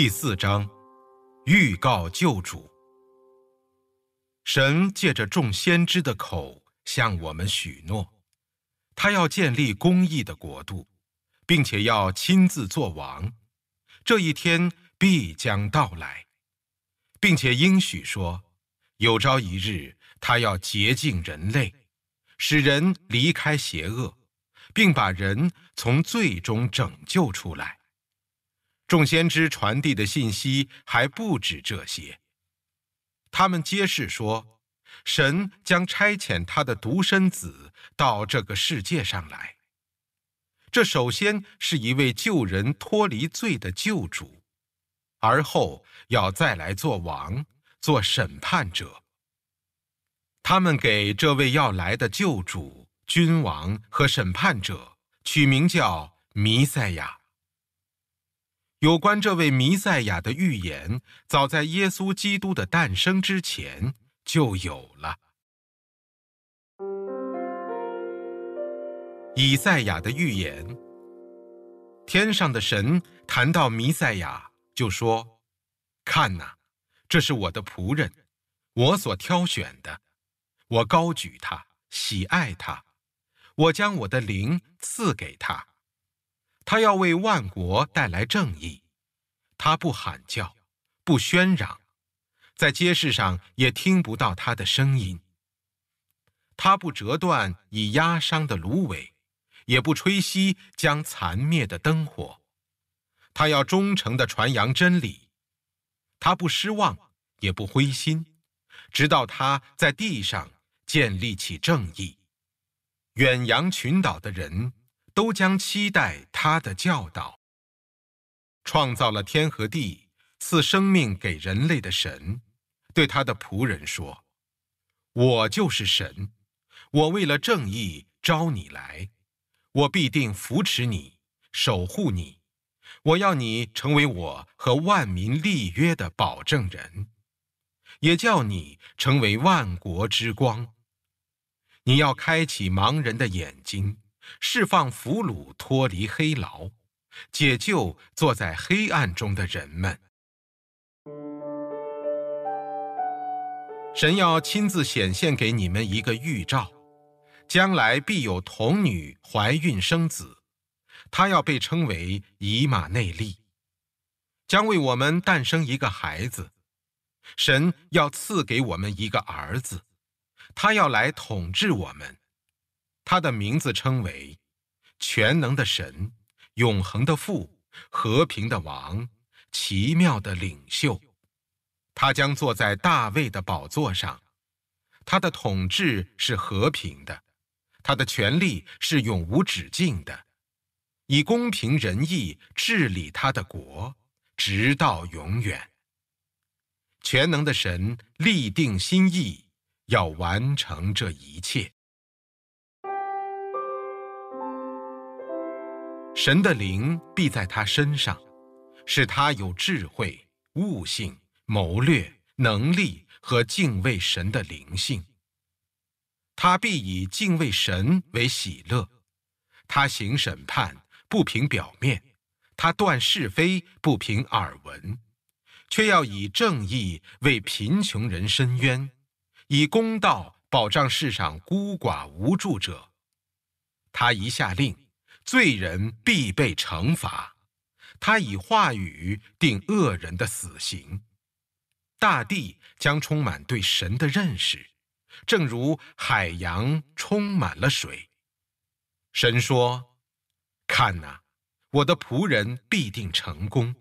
第四章，预告救主。神借着众先知的口向我们许诺，他要建立公义的国度，并且要亲自做王。这一天必将到来，并且应许说，有朝一日他要洁净人类，使人离开邪恶，并把人从罪中拯救出来。众先知传递的信息还不止这些，他们揭示说，神将差遣他的独生子到这个世界上来。这首先是一位救人脱离罪的救主，而后要再来做王、做审判者。他们给这位要来的救主、君王和审判者取名叫弥赛亚。有关这位弥赛亚的预言，早在耶稣基督的诞生之前就有了。以赛亚的预言：天上的神谈到弥赛亚，就说：“看哪，这是我的仆人，我所挑选的，我高举他，喜爱他，我将我的灵赐给他。”他要为万国带来正义，他不喊叫，不喧嚷，在街市上也听不到他的声音。他不折断已压伤的芦苇，也不吹熄将残灭的灯火。他要忠诚地传扬真理，他不失望，也不灰心，直到他在地上建立起正义。远洋群岛的人。都将期待他的教导。创造了天和地、赐生命给人类的神，对他的仆人说：“我就是神，我为了正义招你来，我必定扶持你、守护你。我要你成为我和万民立约的保证人，也叫你成为万国之光。你要开启盲人的眼睛。”释放俘虏脱离黑牢，解救坐在黑暗中的人们。神要亲自显现给你们一个预兆：将来必有童女怀孕生子，她要被称为以马内利，将为我们诞生一个孩子。神要赐给我们一个儿子，他要来统治我们。他的名字称为全能的神、永恒的父、和平的王、奇妙的领袖。他将坐在大卫的宝座上，他的统治是和平的，他的权力是永无止境的，以公平仁义治理他的国，直到永远。全能的神立定心意，要完成这一切。神的灵必在他身上，使他有智慧、悟性、谋略、能力和敬畏神的灵性。他必以敬畏神为喜乐，他行审判不凭表面，他断是非不凭耳闻，却要以正义为贫穷人伸冤，以公道保障世上孤寡无助者。他一下令。罪人必被惩罚，他以话语定恶人的死刑。大地将充满对神的认识，正如海洋充满了水。神说：“看哪，我的仆人必定成功，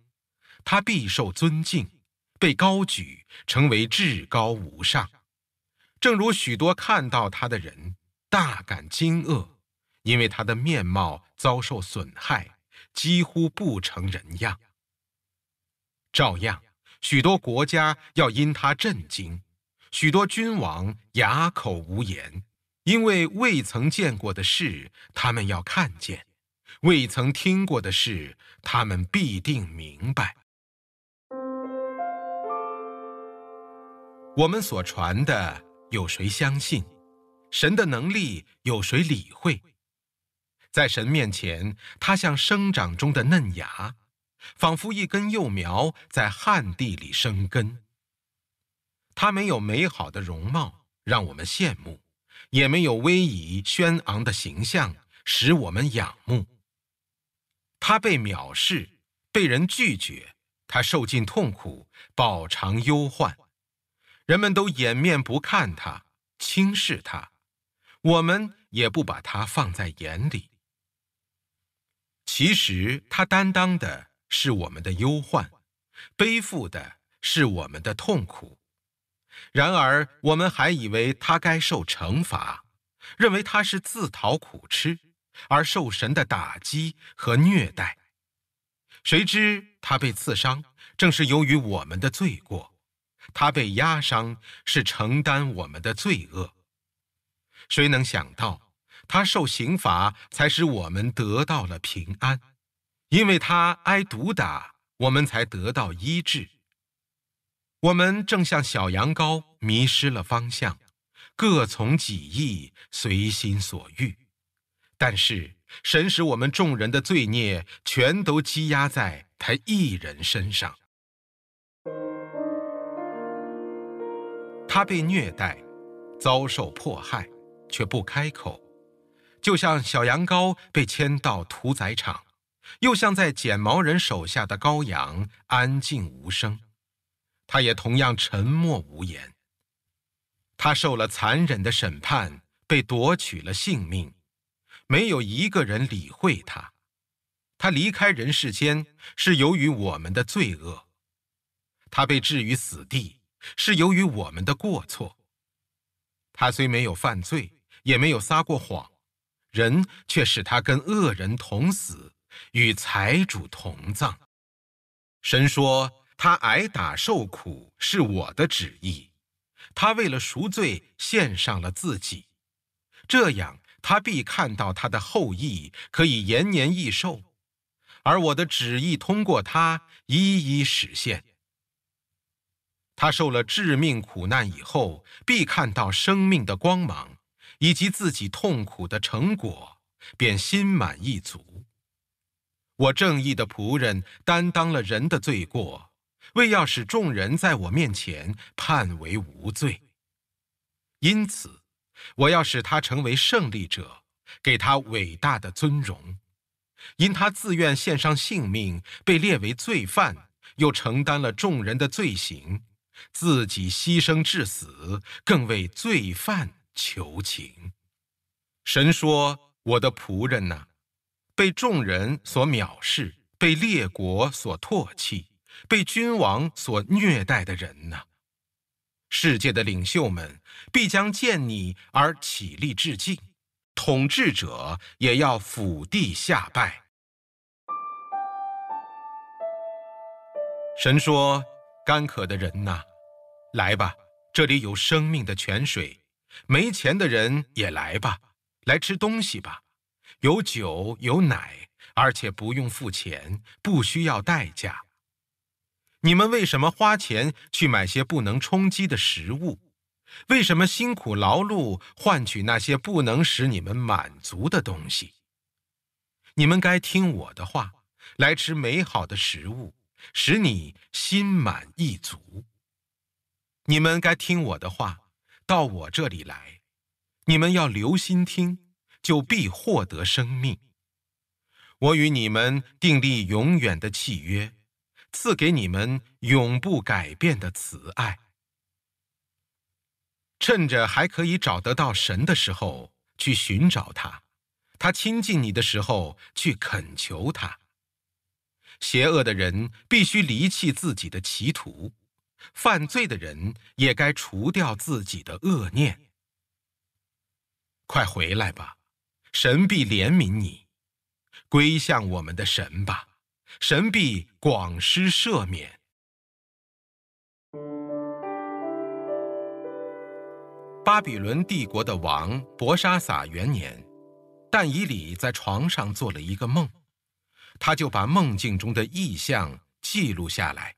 他必受尊敬，被高举，成为至高无上。正如许多看到他的人大感惊愕。”因为他的面貌遭受损害，几乎不成人样。照样，许多国家要因他震惊，许多君王哑口无言，因为未曾见过的事，他们要看见；未曾听过的事，他们必定明白。我们所传的，有谁相信？神的能力，有谁理会？在神面前，他像生长中的嫩芽，仿佛一根幼苗在旱地里生根。他没有美好的容貌让我们羡慕，也没有威仪轩昂的形象使我们仰慕。他被藐视，被人拒绝，他受尽痛苦，饱尝忧患，人们都掩面不看他，轻视他，我们也不把他放在眼里。其实他担当的是我们的忧患，背负的是我们的痛苦。然而我们还以为他该受惩罚，认为他是自讨苦吃，而受神的打击和虐待。谁知他被刺伤，正是由于我们的罪过；他被压伤，是承担我们的罪恶。谁能想到？他受刑罚，才使我们得到了平安；因为他挨毒打，我们才得到医治。我们正像小羊羔迷失了方向，各从己意，随心所欲。但是神使我们众人的罪孽全都积压在他一人身上。他被虐待，遭受迫害，却不开口。就像小羊羔被牵到屠宰场，又像在剪毛人手下的羔羊，安静无声。他也同样沉默无言。他受了残忍的审判，被夺取了性命，没有一个人理会他。他离开人世间，是由于我们的罪恶；他被置于死地，是由于我们的过错。他虽没有犯罪，也没有撒过谎。人却使他跟恶人同死，与财主同葬。神说他挨打受苦是我的旨意，他为了赎罪献上了自己，这样他必看到他的后裔可以延年益寿，而我的旨意通过他一一实现。他受了致命苦难以后，必看到生命的光芒。以及自己痛苦的成果，便心满意足。我正义的仆人担当了人的罪过，为要使众人在我面前判为无罪。因此，我要使他成为胜利者，给他伟大的尊荣。因他自愿献上性命，被列为罪犯，又承担了众人的罪行，自己牺牲致死，更为罪犯。求情，神说：“我的仆人呐，被众人所藐视，被列国所唾弃，被君王所虐待的人呐，世界的领袖们必将见你而起立致敬，统治者也要俯地下拜。”神说：“干渴的人呐，来吧，这里有生命的泉水。”没钱的人也来吧，来吃东西吧，有酒有奶，而且不用付钱，不需要代价。你们为什么花钱去买些不能充饥的食物？为什么辛苦劳碌换取那些不能使你们满足的东西？你们该听我的话，来吃美好的食物，使你心满意足。你们该听我的话。到我这里来，你们要留心听，就必获得生命。我与你们订立永远的契约，赐给你们永不改变的慈爱。趁着还可以找得到神的时候，去寻找他；他亲近你的时候，去恳求他。邪恶的人必须离弃自己的歧途。犯罪的人也该除掉自己的恶念。快回来吧，神必怜悯你；归向我们的神吧，神必广施赦免。巴比伦帝国的王伯沙撒元年，但以理在床上做了一个梦，他就把梦境中的意象记录下来。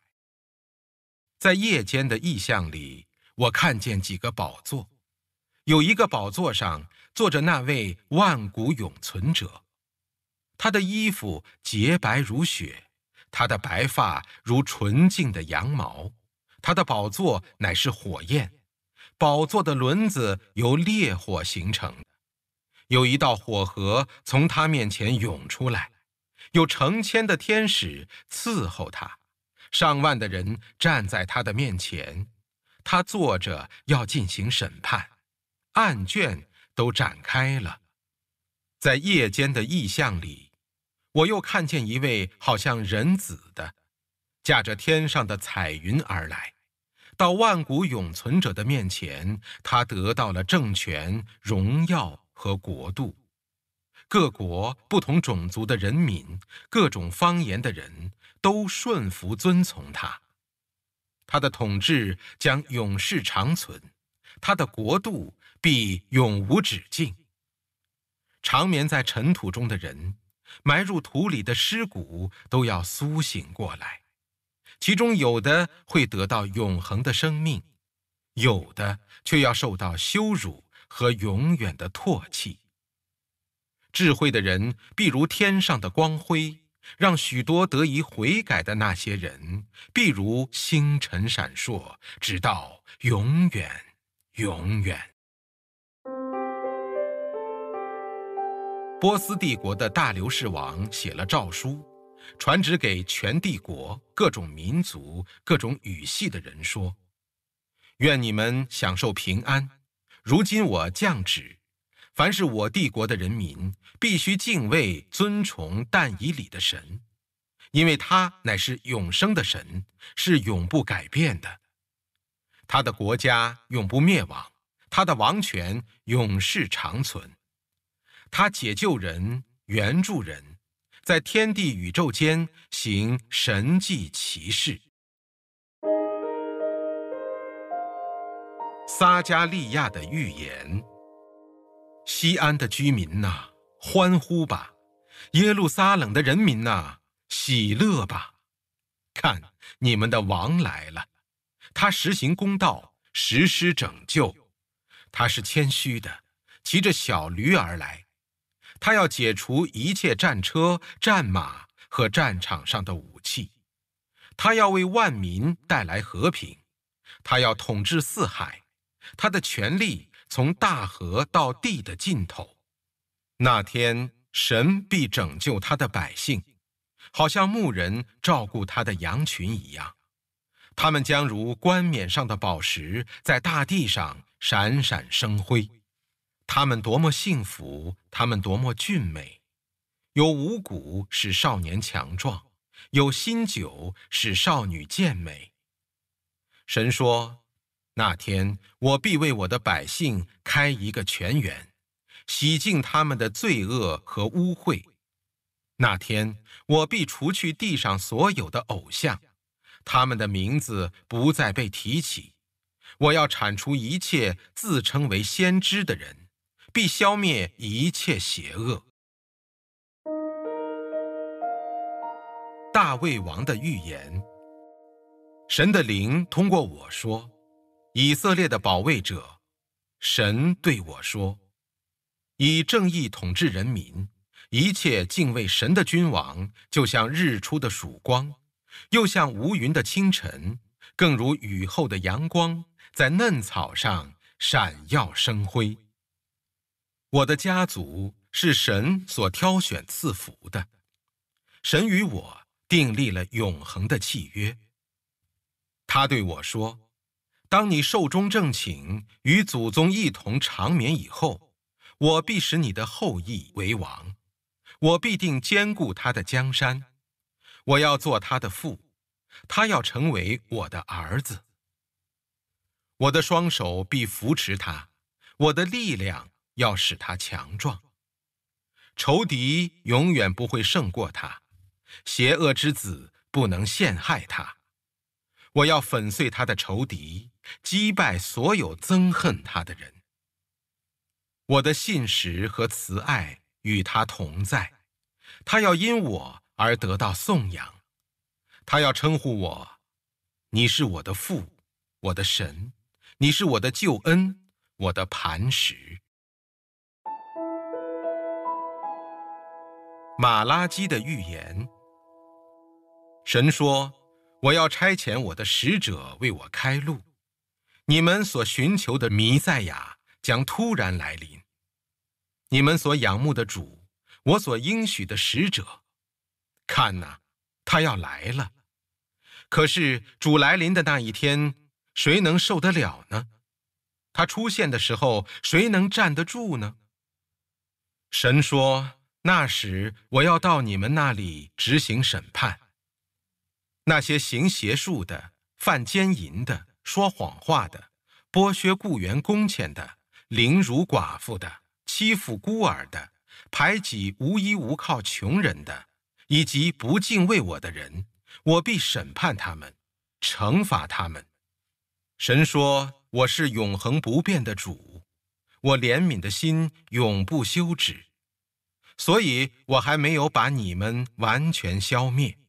在夜间的异象里，我看见几个宝座，有一个宝座上坐着那位万古永存者，他的衣服洁白如雪，他的白发如纯净的羊毛，他的宝座乃是火焰，宝座的轮子由烈火形成，有一道火河从他面前涌出来，有成千的天使伺候他，上万的人站在他的面前，他坐着要进行审判，案卷都展开了，在夜间的异象里。我又看见一位好像人子的，驾着天上的彩云而来，到万古永存者的面前，他得到了政权、荣耀和国度。各国不同种族的人民、各种方言的人都顺服遵从他。他的统治将永世长存，他的国度必永无止境。长眠在尘土中的人。埋入土里的尸骨都要苏醒过来，其中有的会得到永恒的生命，有的却要受到羞辱和永远的唾弃。智慧的人必如天上的光辉，让许多得以悔改的那些人，必如星辰闪烁，直到永远，永远。波斯帝国的大流士王写了诏书，传旨给全帝国各种民族、各种语系的人说：“愿你们享受平安。如今我降旨，凡是我帝国的人民，必须敬畏、尊崇但以理的神，因为他乃是永生的神，是永不改变的。他的国家永不灭亡，他的王权永世长存。”他解救人，援助人，在天地宇宙间行神迹奇事。撒加利亚的预言：西安的居民呐，欢呼吧；耶路撒冷的人民呐，喜乐吧！看，你们的王来了，他实行公道，实施拯救。他是谦虚的，骑着小驴而来。他要解除一切战车、战马和战场上的武器，他要为万民带来和平，他要统治四海，他的权力从大河到地的尽头。那天，神必拯救他的百姓，好像牧人照顾他的羊群一样，他们将如冠冕上的宝石，在大地上闪闪生辉。他们多么幸福！他们多么俊美！有五谷使少年强壮，有新酒使少女健美。神说：“那天我必为我的百姓开一个泉源，洗净他们的罪恶和污秽。那天我必除去地上所有的偶像，他们的名字不再被提起。我要铲除一切自称为先知的人。”必消灭一切邪恶。大卫王的预言。神的灵通过我说：“以色列的保卫者，神对我说：以正义统治人民，一切敬畏神的君王，就像日出的曙光，又像无云的清晨，更如雨后的阳光，在嫩草上闪耀生辉。”我的家族是神所挑选赐福的，神与我订立了永恒的契约。他对我说：“当你寿终正寝，与祖宗一同长眠以后，我必使你的后裔为王，我必定兼顾他的江山，我要做他的父，他要成为我的儿子。我的双手必扶持他，我的力量。”要使他强壮，仇敌永远不会胜过他，邪恶之子不能陷害他。我要粉碎他的仇敌，击败所有憎恨他的人。我的信实和慈爱与他同在，他要因我而得到颂扬，他要称呼我：你是我的父，我的神，你是我的救恩，我的磐石。马拉基的预言。神说：“我要差遣我的使者为我开路，你们所寻求的弥赛亚将突然来临。你们所仰慕的主，我所应许的使者，看呐，他要来了。可是主来临的那一天，谁能受得了呢？他出现的时候，谁能站得住呢？”神说：“那时我要到你们那里执行审判。那些行邪术的、犯奸淫的、说谎话的、剥削雇员工钱的、凌辱寡妇的、欺负孤儿的、排挤无依无靠穷人的，以及不敬畏我的人，我必审判他们，惩罚他们。”神说：“我是永恒不变的主。”我怜悯的心永不休止，所以我还没有把你们完全消灭。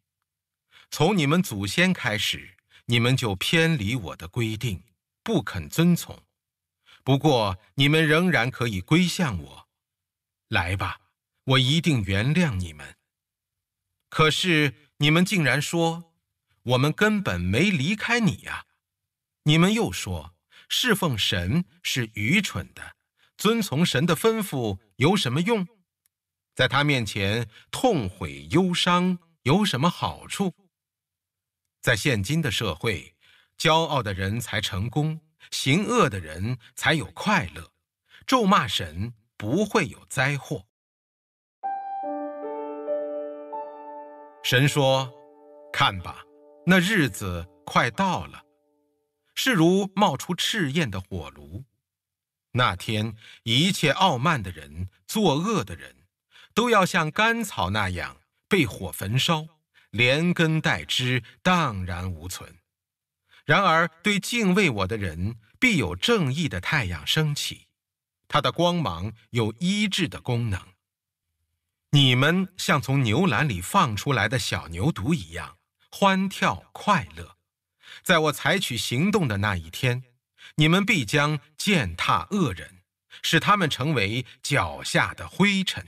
从你们祖先开始，你们就偏离我的规定，不肯遵从。不过你们仍然可以归向我，来吧，我一定原谅你们。可是你们竟然说，我们根本没离开你呀！你们又说，侍奉神是愚蠢的。遵从神的吩咐有什么用？在他面前痛悔忧伤有什么好处？在现今的社会，骄傲的人才成功，行恶的人才有快乐。咒骂神不会有灾祸。神说：“看吧，那日子快到了，是如冒出赤焰的火炉。”那天，一切傲慢的人、作恶的人，都要像干草那样被火焚烧，连根带枝，荡然无存。然而，对敬畏我的人，必有正义的太阳升起，它的光芒有医治的功能。你们像从牛栏里放出来的小牛犊一样，欢跳快乐，在我采取行动的那一天。你们必将践踏恶人，使他们成为脚下的灰尘。